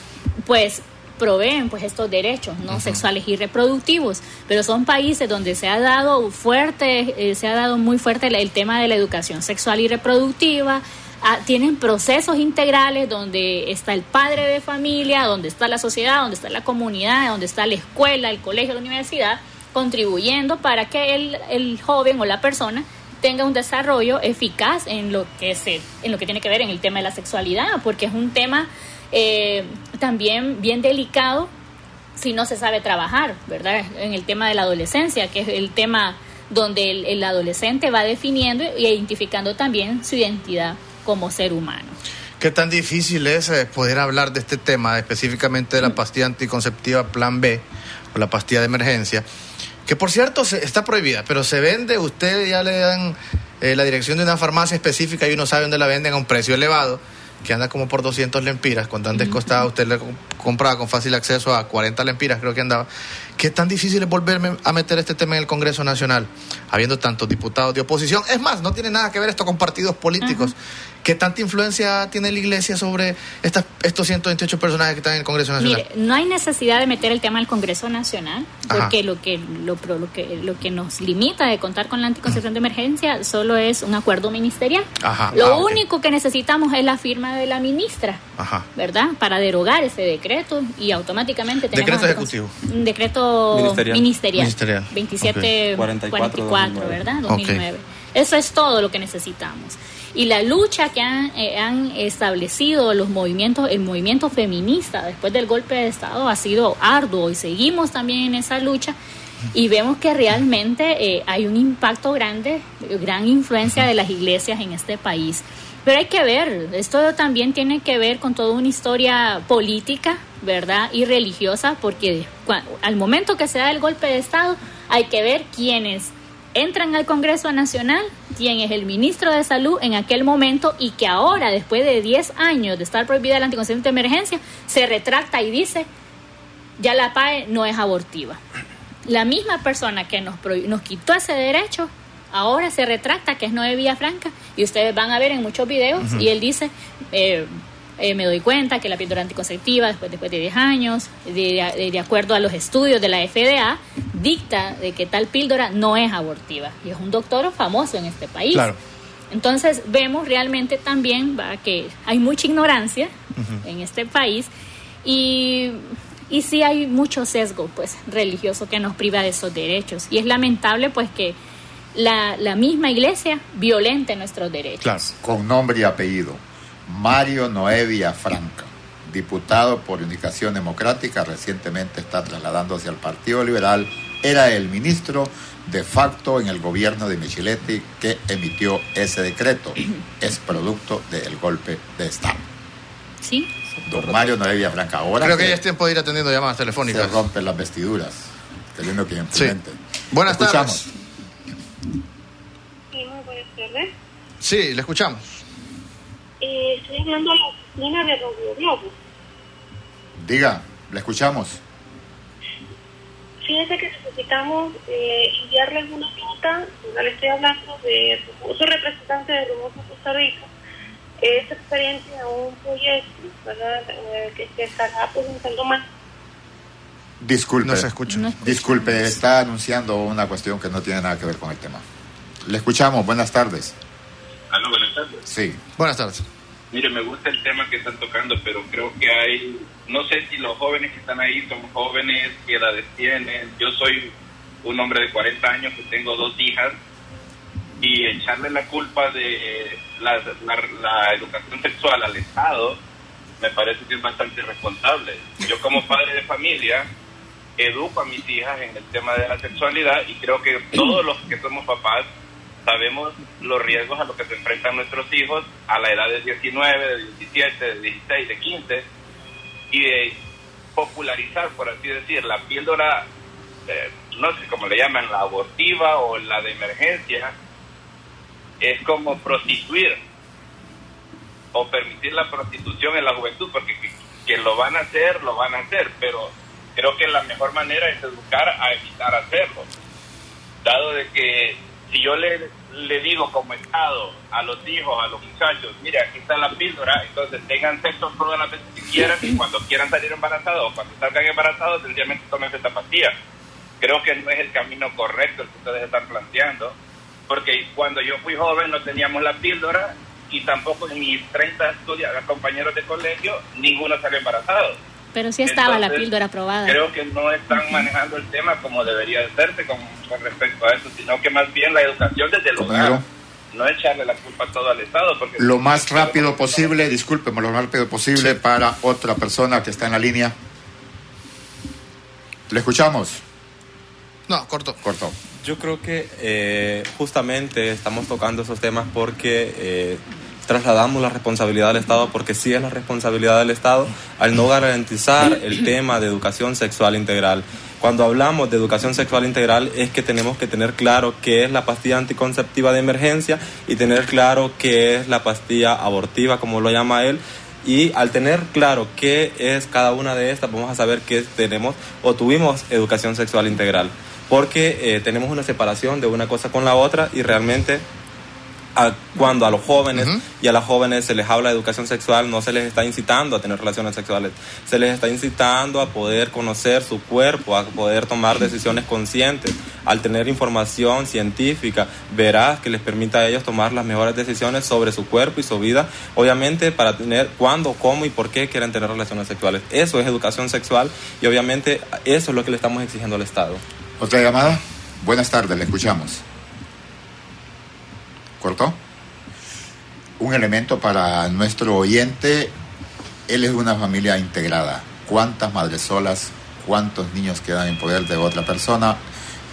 pues proveen pues estos derechos no sexuales y reproductivos. Pero son países donde se ha dado fuerte eh, se ha dado muy fuerte el, tema de la educación sexual y reproductiva ah, tienen procesos integrales donde está el padre de familia donde está la sociedad donde está la comunidad donde está la escuela el colegio la universidad contribuyendo para que el, el joven o la persona tenga un desarrollo eficaz en lo que se en lo que tiene que ver en el tema de la sexualidad porque es un tema eh, también bien delicado si no se sabe trabajar verdad en el tema de la adolescencia que es el tema donde el, adolescente va definiendo e identificando también su identidad como ser humano ¿Qué tan difícil es eh, poder hablar de este tema, específicamente de la pastilla anticonceptiva Plan B o la pastilla de emergencia? que por cierto está prohibida, pero se vende, usted ya le dan eh, la dirección de una farmacia específica y uno sabe dónde la venden a un precio elevado, que anda como por 200 lempiras, cuando antes costaba, usted le compraba con fácil acceso a 40 lempiras, creo que andaba. ¿Qué tan difícil es volverme a meter este tema en el Congreso Nacional, habiendo tantos diputados de oposición? Es más, no tiene nada que ver esto con partidos políticos. ¿Qué tanta influencia tiene la Iglesia sobre estas, estos 128 personajes que están en el Congreso Nacional? Mire, no hay necesidad de meter el tema al Congreso Nacional, porque lo que, lo, lo, que, lo que nos limita de contar con la anticoncepción de emergencia solo es un acuerdo ministerial. Lo ah, único que necesitamos es la firma de la ministra, ¿verdad? Para derogar ese decreto y automáticamente tenemos... Decreto ejecutivo. Un decreto ministerial. ministerial. 2744, ¿verdad? 2009. Eso es todo lo que necesitamos. Y la lucha que han, eh, han, establecido los movimientos, el movimiento feminista después del golpe de Estado ha sido arduo y seguimos también en esa lucha y vemos que realmente eh, hay un impacto grande, gran influencia de las iglesias en este país. Pero hay que ver, esto también tiene que ver con toda una historia política, ¿verdad? Y religiosa, porque al momento que se da el golpe de Estado hay que ver quiénes entran al Congreso Nacional, quién es el ministro de Salud en aquel momento y que ahora, después de 10 años de estar prohibida la anticoncepción de emergencia, se retracta y dice, ya la PAE no es abortiva. La misma persona que nos, nos quitó ese derecho, ahora se retracta, que es Noé Villafranca, y ustedes van a ver en muchos videos, y él dice, eh, eh, me doy cuenta que la píldora anticonceptiva, después, después de 10 años, de, de, acuerdo a los estudios de la FDA, dicta de que tal píldora no es abortiva. Y es un doctor famoso en este país. Entonces vemos realmente también que hay mucha ignorancia en este país y, y sí hay mucho sesgo pues religioso que nos priva de esos derechos. Y es lamentable pues que la, la misma iglesia violente nuestros derechos. con nombre y apellido. Mario Noevia Franca, diputado por Unificación Democrática, recientemente está trasladándose al Partido Liberal, era el ministro de facto en el gobierno de Micheletti que emitió ese decreto. Es producto del golpe de Estado. Sí. Don Mario Noevia Franca, ahora. Creo que ya es tiempo de ir atendiendo llamadas telefónicas. Se rompen las vestiduras. Teniendo que. Sí. Buenas tardes. Sí, le escuchamos. Eh, estoy hablando a la oficina de Radio Globo. Diga, le escuchamos. Fíjese que necesitamos eh, enviarles una nota, le estoy hablando de, soy representante de Roboso Costa Rica, es referente a un proyecto ¿verdad? Eh, que se estará presentando más. Disculpe, No se escucha. No escucha. disculpe, está anunciando una cuestión que no tiene nada que ver con el tema. Le escuchamos, buenas tardes. Aló, buenas tardes. Sí, Buenas tardes. Mire, me gusta el tema que están tocando, pero creo que hay, no sé si los jóvenes que están ahí son jóvenes, qué edades tienen. Yo soy un hombre de 40 años que tengo dos hijas y echarle la culpa de la, la- la educación sexual al Estado me parece que es bastante irresponsable. Yo como padre de familia educo a mis hijas en el tema de la sexualidad y creo que todos los que somos papás sabemos los riesgos a los que se enfrentan nuestros hijos a la edad de 19, de 17, de 16, de 15 y de popularizar, por así decir, la píldora, eh, no sé cómo le llaman, la abortiva o la de emergencia, es como prostituir o permitir la prostitución en la juventud, porque que, que lo van a hacer, lo van a hacer, pero creo que la mejor manera es educar a evitar hacerlo. Dado de que si yo le, le digo como Estado a los hijos, a los muchachos, mire, aquí está la píldora, entonces tengan sexo todas las veces que quieran y cuando quieran salir embarazados o cuando salgan embarazados, sencillamente tomen esta pastilla. Creo que no es el camino correcto el que ustedes están planteando, porque cuando yo fui joven no teníamos la píldora y tampoco en mis 30 estudia- compañeros de colegio ninguno salió embarazado. Pero sí estaba la Entonces, píldora aprobada. Creo que no están manejando el tema como debería de hacerse con, con respecto a eso, sino que más bien la educación desde el hogar, no echarle la culpa todo al Estado. Porque lo más rápido posible, discúlpeme, lo más rápido posible para otra persona que está en la línea. Le escuchamos, No, corto. corto. Yo creo que eh, justamente estamos tocando esos temas porque eh, trasladamos la responsabilidad del Estado, porque sí es la responsabilidad del Estado al no garantizar el tema de educación sexual integral. Cuando hablamos de educación sexual integral es que tenemos que tener claro qué es la pastilla anticonceptiva de emergencia y tener claro qué es la pastilla abortiva, como lo llama él, y al tener claro qué es cada una de estas, vamos a saber que tenemos o tuvimos educación sexual integral. Porque eh, tenemos una separación de una cosa con la otra y realmente a- cuando a los jóvenes y a las jóvenes se les habla de educación sexual, no se les está incitando a tener relaciones sexuales, se les está incitando a poder conocer su cuerpo, a poder tomar decisiones conscientes, al tener información científica veraz que les permita a ellos tomar las mejores decisiones sobre su cuerpo y su vida, obviamente para tener cuándo, cómo y por qué quieren tener relaciones sexuales. Eso es educación sexual y obviamente eso es lo que le estamos exigiendo al Estado. Otra llamada. Buenas tardes, le escuchamos. ¿Cortó? Un elemento para nuestro oyente. Él es de una familia integrada. ¿Cuántas madres solas, cuántos niños quedan en poder de otra persona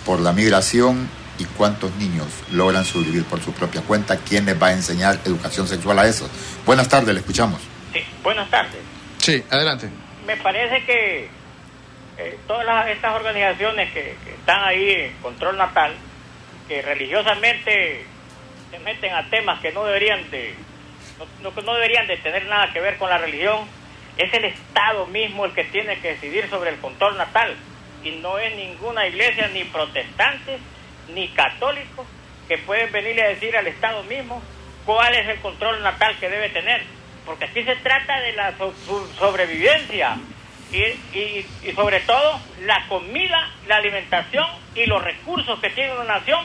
por la migración y cuántos niños logran sobrevivir por su propia cuenta? ¿Quién les va a enseñar educación sexual a esos? Buenas tardes, le escuchamos. Sí, buenas tardes. Sí, adelante. Me parece que eh, todas las- estas organizaciones que, que están ahí en control natal, que religiosamente se meten a temas que no deberían de no, no- no deberían de tener nada que ver con la religión, es el Estado mismo el que tiene que decidir sobre el control natal. Y no es ninguna iglesia ni protestante ni católico que pueden venirle a decir al Estado mismo cuál es el control natal que debe tener, porque aquí se trata de la sobrevivencia y- y sobre todo la comida, la alimentación y los recursos que tiene una nación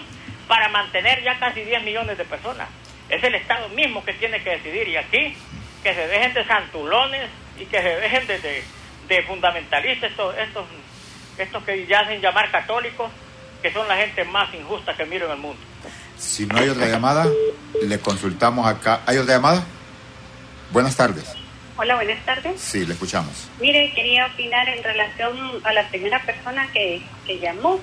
para mantener ya casi 10 millones de personas. Es el Estado mismo que tiene que decidir y aquí que se dejen de santulones y que se dejen de, de- de fundamentalistas estos, estos, estos que ya hacen llamar católicos, que son la gente más injusta que miro en el mundo. Si no hay otra llamada, le consultamos acá. ¿Hay otra llamada? Buenas tardes. Hola, buenas tardes. Sí, le escuchamos. Mire, quería opinar en relación a la primera persona que, que llamó.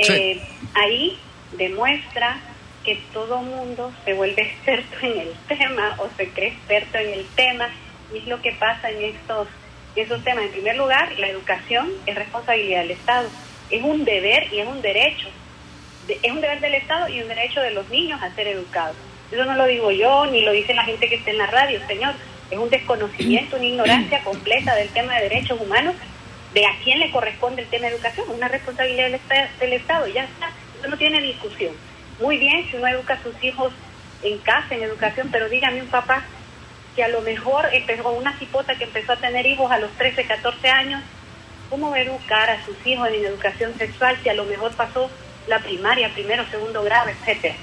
Sí. Eh, ahí demuestra que todo mundo se vuelve [laughs] experto en el tema o se cree experto en el tema y es lo que pasa en estos, esos temas. En primer lugar, la educación es responsabilidad del Estado, es un deber y es un derecho. De- es un deber del Estado y un derecho de los niños a ser educados. Eso no lo digo yo, ni lo dice la gente que está en la radio, señor. Es un desconocimiento, una ignorancia completa del tema de derechos humanos, de a quién le corresponde el tema de educación, una responsabilidad del, del Estado, ya está. Eso no tiene discusión. Muy bien si uno educa a sus hijos en casa, en educación, pero dígame un papá que a lo mejor empezó una cipota que empezó a tener hijos a los 13, 14 años, ¿cómo va a educar a sus hijos en educación sexual si a lo mejor pasó la primaria, primero, segundo grado, etcétera?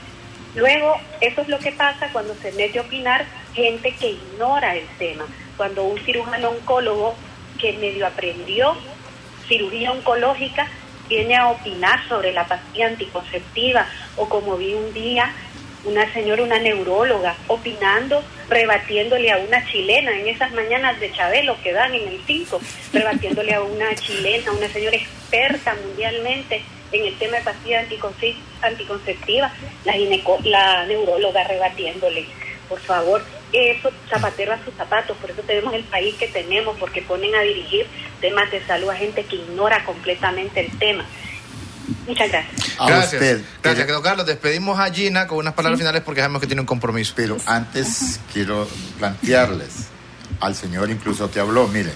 Luego, eso es lo que pasa cuando se mete a opinar gente que ignora el tema. Cuando un cirujano oncólogo que medio aprendió cirugía oncológica viene a opinar sobre la pastilla anticonceptiva o como vi un día una señora, una neuróloga, opinando, rebatiéndole a una chilena en esas mañanas de Chabelo que dan en el 5, rebatiéndole a una chilena, una señora experta mundialmente en el tema de pastillas anticonceptivas, la, la neuróloga rebatiéndole. Por favor, eso zapatero a sus zapatos, por eso tenemos el país que tenemos, porque ponen a dirigir temas de salud a gente que ignora completamente el tema. Muchas gracias. A gracias. Usted, gracias, don Carlos. Despedimos a Gina con unas palabras finales porque sabemos que tiene un compromiso. Pero antes quiero plantearles, al señor incluso te habló, mire,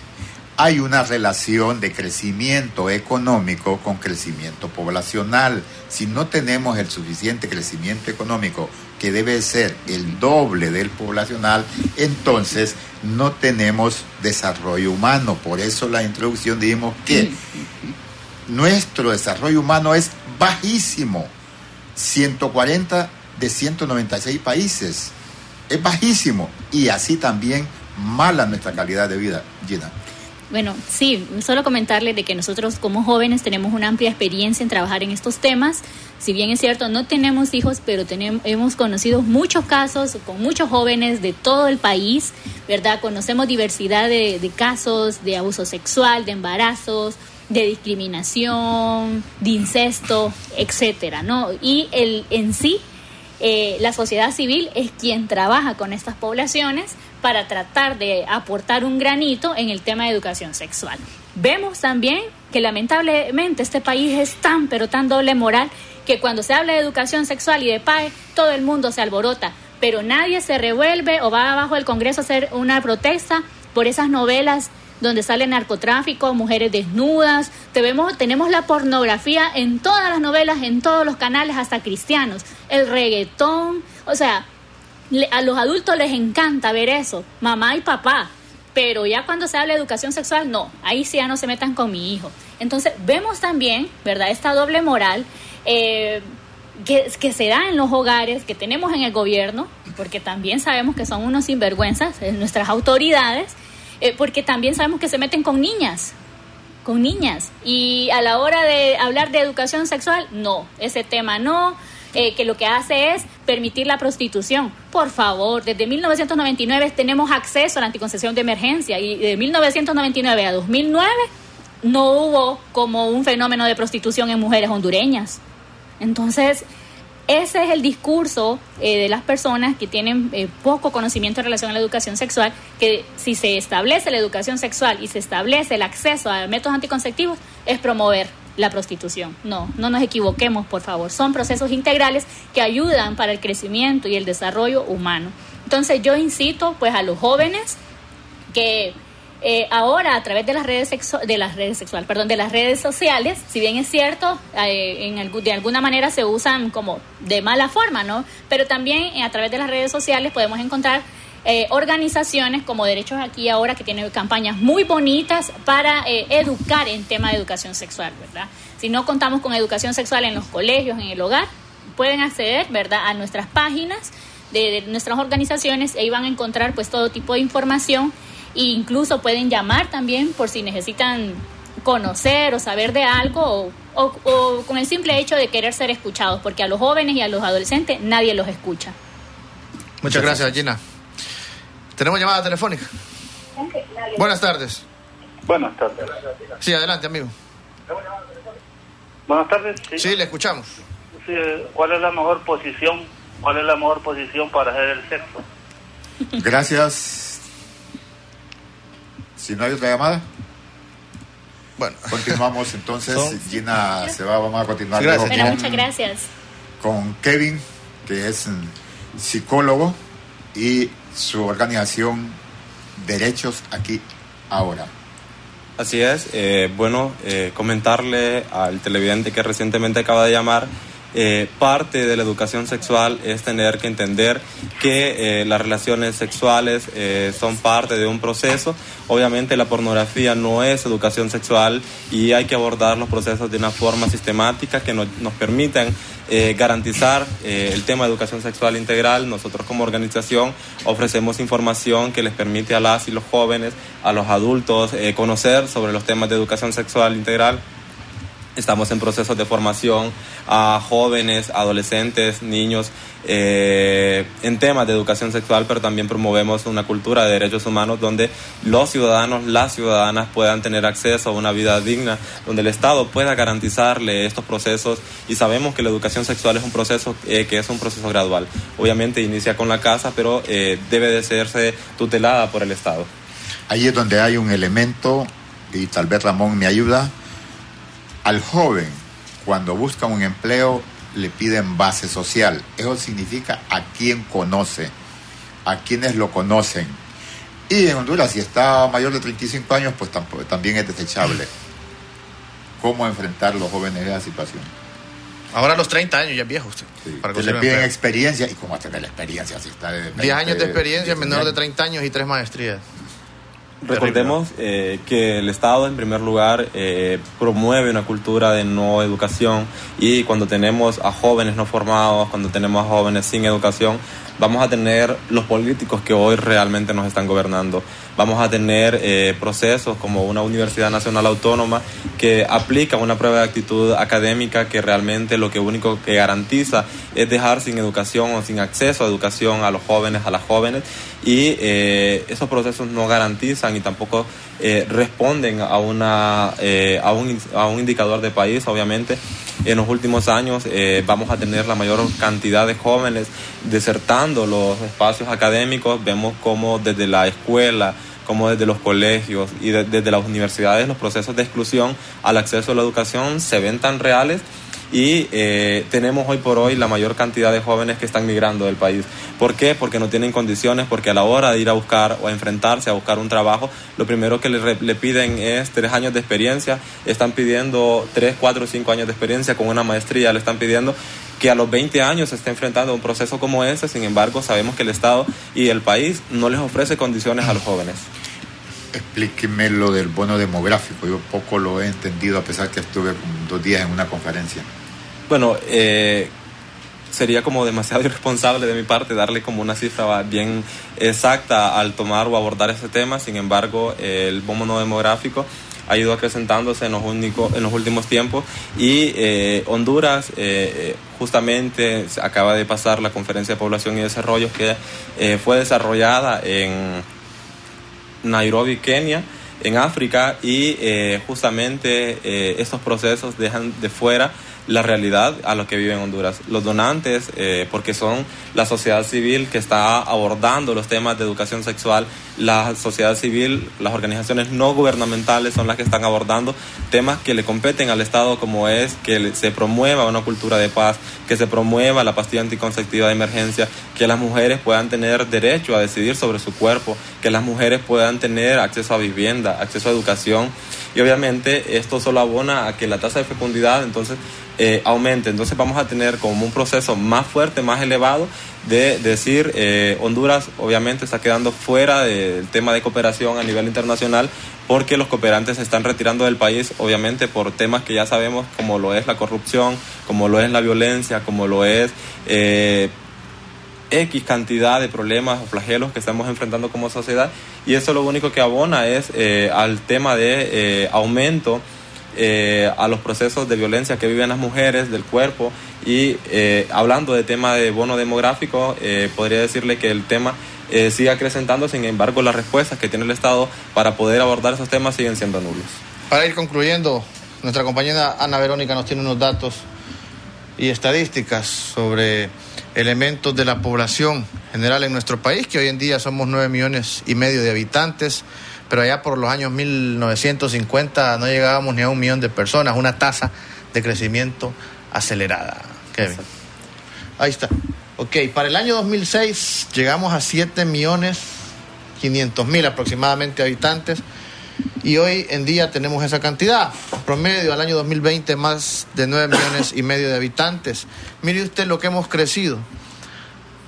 hay una relación de crecimiento económico con crecimiento poblacional. Si no tenemos el suficiente crecimiento económico, que debe ser el doble del poblacional, entonces no tenemos desarrollo humano. Por eso la introducción dijimos que nuestro desarrollo humano es bajísimo. 140 de 196 países. Es bajísimo. Y así también mala nuestra calidad de vida, Gina. Bueno, sí, solo comentarle de que nosotros como jóvenes tenemos una amplia experiencia en trabajar en estos temas. Si bien es cierto, no tenemos hijos, pero tenemos, hemos conocido muchos casos con muchos jóvenes de todo el país, ¿verdad? Conocemos diversidad de, de casos de abuso sexual, de embarazos, de discriminación, de incesto, etcétera, ¿no? Y el, en sí, eh, la sociedad civil es quien trabaja con estas poblaciones para tratar de aportar un granito en el tema de educación sexual. Vemos también que lamentablemente este país es tan, pero tan doble moral que cuando se habla de educación sexual y de PAE, todo el mundo se alborota, pero nadie se revuelve o va abajo del Congreso a hacer una protesta por esas novelas donde sale narcotráfico, mujeres desnudas, tenemos la pornografía en todas las novelas, en todos los canales, hasta cristianos, el reggaetón, o sea, a los adultos les encanta ver eso, mamá y papá, pero ya cuando se habla de educación sexual, no, ahí sí ya no se metan con mi hijo. Entonces, vemos también, ¿verdad?, esta doble moral. Eh, que, que, se da en los hogares, que tenemos en el gobierno, porque también sabemos que son unos sinvergüenzas, en nuestras autoridades, eh, porque también sabemos que se meten con niñas, con niñas. Y a la hora de hablar de educación sexual, no, ese tema no. Eh, que lo que hace es permitir la prostitución. Por favor, desde 1999 tenemos acceso a la anticoncepción de emergencia y de 1999 a 2009 no hubo como un fenómeno de prostitución en mujeres hondureñas. Entonces, ese es el discurso eh, de las personas que tienen eh, poco conocimiento en relación a la educación sexual, que si se establece la educación sexual y se establece el acceso a métodos anticonceptivos, es promover la prostitución. No, no nos equivoquemos, por favor. Son procesos integrales que ayudan para el crecimiento y el desarrollo humano. Entonces yo incito pues a los jóvenes que eh, ahora a través de las redes de las redes sexuales, perdón, de las redes sociales, si bien es cierto, eh, en de alguna manera se usan como de mala forma, ¿no? Pero también eh, a través de las redes sociales podemos encontrar organizaciones como Derechos Aquí Ahora que tienen campañas muy bonitas para educar en tema de educación sexual, ¿verdad? Si no contamos con educación sexual en los colegios, en el hogar, pueden acceder, ¿verdad?, a nuestras páginas de, de nuestras organizaciones y ahí van a encontrar pues todo tipo de información e incluso pueden llamar también por si necesitan conocer o saber de algo o, con el simple hecho de querer ser escuchados, porque a los jóvenes y a los adolescentes nadie los escucha. Muchas gracias, Gina. Tenemos llamada telefónica. Buenas tardes. Buenas tardes. Sí, adelante, amigo. Buenas tardes. Sí, le escuchamos. ¿Cuál es la mejor posición? ¿Cuál es la mejor posición para hacer el sexo? Gracias. Si no hay otra llamada. Bueno. Continuamos entonces. [laughs] Gina se va, vamos a continuar. Gracias. muchas gracias. Con Kevin, que es psicólogo y su organización Derechos Aquí Ahora. Así es, eh, bueno, eh, comentarle al televidente que recientemente acaba de llamar eh, parte de la educación sexual es tener que entender que las relaciones sexuales son parte de un proceso. Obviamente la pornografía no es educación sexual y hay que abordar los procesos de una forma sistemática que nos, nos permitan garantizar el tema de educación sexual integral. Nosotros como organización ofrecemos información que les permite a las y los jóvenes, a los adultos, conocer sobre los temas de educación sexual integral Estamos en procesos de formación a jóvenes, adolescentes, niños eh, en temas de educación sexual, pero también promovemos una cultura de derechos humanos donde los ciudadanos, las ciudadanas puedan tener acceso a una vida digna, donde el Estado pueda garantizarle estos procesos y sabemos que la educación sexual es un proceso eh, que es un proceso gradual. Obviamente inicia con la casa, pero eh, debe de serse tutelada por el Estado. Ahí es donde hay un elemento, y tal vez Ramón me ayuda, al joven, cuando busca un empleo, le piden base social. Eso significa a quien conoce, a quienes lo conocen. Y en Honduras, si está mayor de 35 años, pues también es desechable. ¿Cómo enfrentar los jóvenes esa situación? Ahora a los 30 años ya es viejo usted. que le piden experiencia. ¿Y cómo tener la experiencia si está de 10 años de experiencia, menor de 30 años y tres maestrías. Recordemos eh, que el Estado, en primer lugar, eh, promueve una cultura de no educación y cuando tenemos a jóvenes no formados, cuando tenemos a jóvenes sin educación, vamos a tener los políticos que hoy realmente nos están gobernando. Vamos a tener eh, procesos como una Universidad Nacional Autónoma que aplica una prueba de actitud académica que realmente lo que único que garantiza es dejar sin educación o sin acceso a educación a los jóvenes, a las jóvenes y eh, esos procesos no garantizan y tampoco eh, responden a, una, a, un, a un indicador de país, obviamente. En los últimos años vamos a tener la mayor cantidad de jóvenes desertando los espacios académicos. Vemos cómo desde la escuela, como desde los colegios y desde las universidades los procesos de exclusión al acceso a la educación se ven tan reales y eh, tenemos hoy por hoy la mayor cantidad de jóvenes que están migrando del país. ¿Por qué? Porque no tienen condiciones, porque a la hora de ir a buscar o a enfrentarse a buscar un trabajo, lo primero que le, le piden es tres años de experiencia, están pidiendo tres, cuatro, cinco años de experiencia con una maestría, le están pidiendo que a los 20 años se esté enfrentando a un proceso como ese, sin embargo sabemos que el Estado y el país no les ofrece condiciones a los jóvenes. Explíqueme lo del bono demográfico, yo poco lo he entendido a pesar que estuve dos días en una conferencia. Bueno, eh, sería como demasiado [laughs] irresponsable de mi parte darle como una cifra bien exacta al tomar o abordar ese tema. Sin embargo, el bono demográfico ha ido acrecentándose en los, en los últimos tiempos. Y eh, Honduras eh, justamente acaba de pasar la conferencia de población y desarrollo que fue desarrollada en Nairobi, Kenia en África. Y justamente estos procesos dejan de fuera la realidad a lo que vive Honduras. Los donantes, eh, porque son la sociedad civil que está abordando los temas de educación sexual, la sociedad civil, las organizaciones no gubernamentales son las que están abordando temas que le competen al Estado, como es que se promueva una cultura de paz, que se promueva la pastilla anticonceptiva de emergencia, que las mujeres puedan tener derecho a decidir sobre su cuerpo, que las mujeres puedan tener acceso a vivienda, acceso a educación. Y obviamente esto solo abona a que la tasa de fecundidad entonces eh, aumente. Entonces vamos a tener como un proceso más fuerte, más elevado de decir eh, Honduras obviamente está quedando fuera del tema de cooperación a nivel internacional porque los cooperantes se están retirando del país obviamente por temas que ya sabemos como lo es la corrupción, como lo es la violencia, como lo es eh, X cantidad de problemas o flagelos que estamos enfrentando como sociedad y eso lo único que abona es al tema de aumento eh, a los procesos de violencia que viven las mujeres del cuerpo y eh, hablando de tema de bono demográfico, eh, podría decirle que el tema sigue acrecentando, sin embargo las respuestas que tiene el Estado para poder abordar esos temas siguen siendo nulos. Para ir concluyendo, nuestra compañera Ana Verónica nos tiene unos datos y estadísticas sobre elementos de la población general en nuestro país, que hoy en día somos nueve millones y medio de habitantes, pero allá por los años 1950 no llegábamos ni a un millón de personas, una tasa de crecimiento acelerada. Kevin. Ahí está. Ok, para el año 2006 llegamos a 7 millones 500 mil aproximadamente habitantes y hoy en día tenemos esa cantidad. Promedio al año 2020 más de 9 millones y medio de habitantes. Mire usted lo que hemos crecido.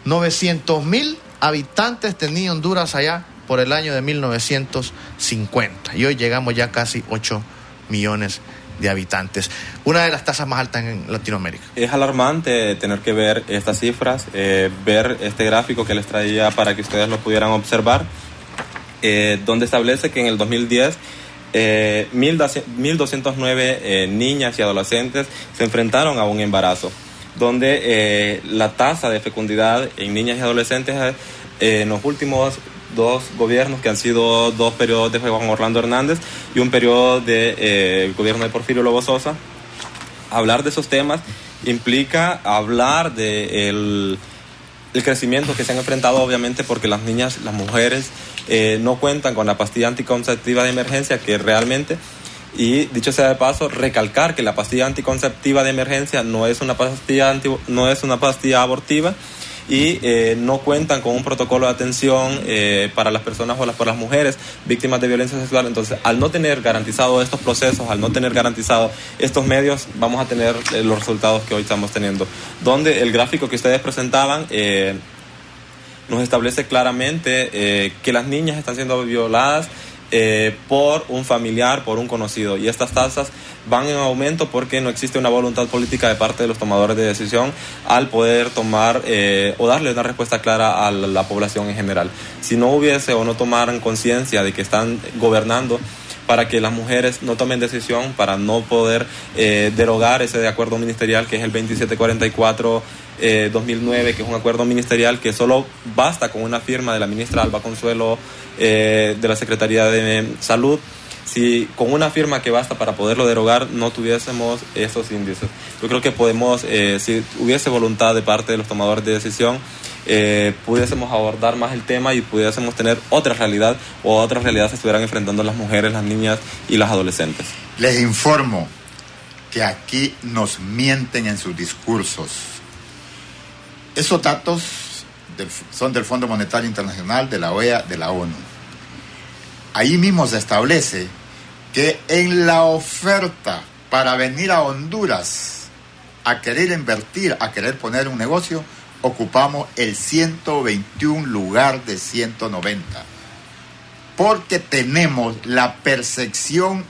900 mil habitantes tenía Honduras allá por el año de 1950 y hoy llegamos ya casi 8 millones de habitantes. Una de las tasas más altas en Latinoamérica. Es alarmante tener que ver estas cifras, eh, ver este gráfico que les traía para que ustedes lo pudieran observar, eh, donde establece que en el 2010 eh, 1.209 eh, niñas y adolescentes se enfrentaron a un embarazo, donde la tasa de fecundidad en niñas y adolescentes en los últimos dos gobiernos que han sido dos periodos de Juan Orlando Hernández y un periodo del de, gobierno de Porfirio Lobo Sosa. Hablar de esos temas implica hablar de el crecimiento que se han enfrentado obviamente porque las niñas, las mujeres eh, no cuentan con la pastilla anticonceptiva de emergencia que realmente y dicho sea de paso, recalcar que la pastilla anticonceptiva de emergencia no es una pastilla, anti, no es una pastilla abortiva y eh, no cuentan con un protocolo de atención eh, para las personas o las, por las mujeres víctimas de violencia sexual. Entonces, al no tener garantizado estos procesos, al no tener garantizado estos medios, vamos a tener eh, los resultados que hoy estamos teniendo. Donde el gráfico que ustedes presentaban eh, nos establece claramente eh, que las niñas están siendo violadas eh, por un familiar, por un conocido. Y estas tasas van en aumento porque no existe una voluntad política de parte de los tomadores de decisión al poder tomar eh, o darle una respuesta clara a la, la, población en general. Si no hubiese o no tomaran conciencia de que están gobernando para que las mujeres no tomen decisión, para no poder eh, derogar ese acuerdo ministerial que es el 2744 eh, 2009, que es un acuerdo ministerial que solo basta con una firma de la ministra Alba Consuelo eh, de la Secretaría de Salud. Si con una firma que basta para poderlo derogar no tuviésemos esos índices, yo creo que podemos, eh, si hubiese voluntad de parte de los tomadores de decisión, eh, pudiésemos abordar más el tema y pudiésemos tener otra realidad o otras realidades que estuvieran enfrentando las mujeres, las niñas y las adolescentes. Les informo que aquí nos mienten en sus discursos. Esos datos son del Fondo Monetario Internacional, de la OEA, de la ONU. Ahí mismo se establece que en la oferta para venir a Honduras a querer invertir, a querer poner un negocio, ocupamos el 121 lugar de 190. Porque tenemos la percepción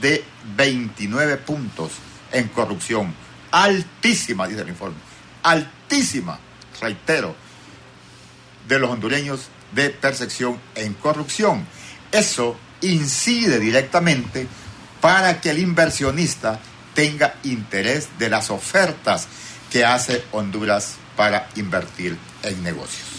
de 29 puntos en corrupción. Altísima, dice el informe. Altísima, reitero, de los hondureños de percepción en corrupción. Eso incide directamente para que el inversionista tenga interés de las ofertas que hace Honduras para invertir en negocios.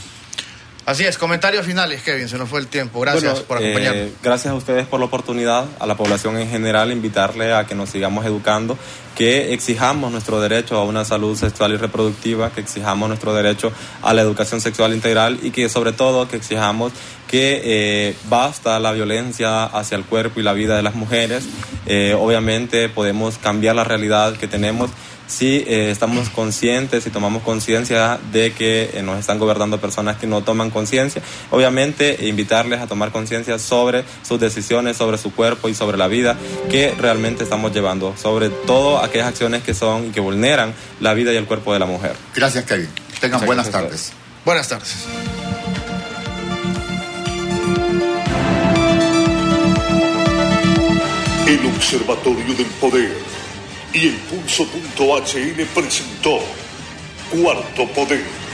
Así es, comentarios finales, Kevin, se nos fue el tiempo. Gracias bueno, por acompañarnos. Eh, gracias a ustedes por la oportunidad, a la población en general, invitarle a que nos sigamos educando, que exijamos nuestro derecho a una salud sexual y reproductiva, que exijamos nuestro derecho a la educación sexual integral y que sobre todo que exijamos que eh, basta la violencia hacia el cuerpo y la vida de las mujeres. Eh, obviamente podemos cambiar la realidad que tenemos si eh, estamos conscientes y tomamos conciencia de que eh, nos están gobernando personas que no toman conciencia, obviamente invitarles a tomar conciencia sobre sus decisiones, sobre su cuerpo y sobre la vida que realmente estamos llevando, sobre todo aquellas acciones que son y que vulneran la vida y el cuerpo de la mujer. Gracias, Kevin. Tengan Muchas buenas gracias. tardes. Buenas tardes. El Observatorio del Poder y el Pulso.hn presentó Cuarto Poder.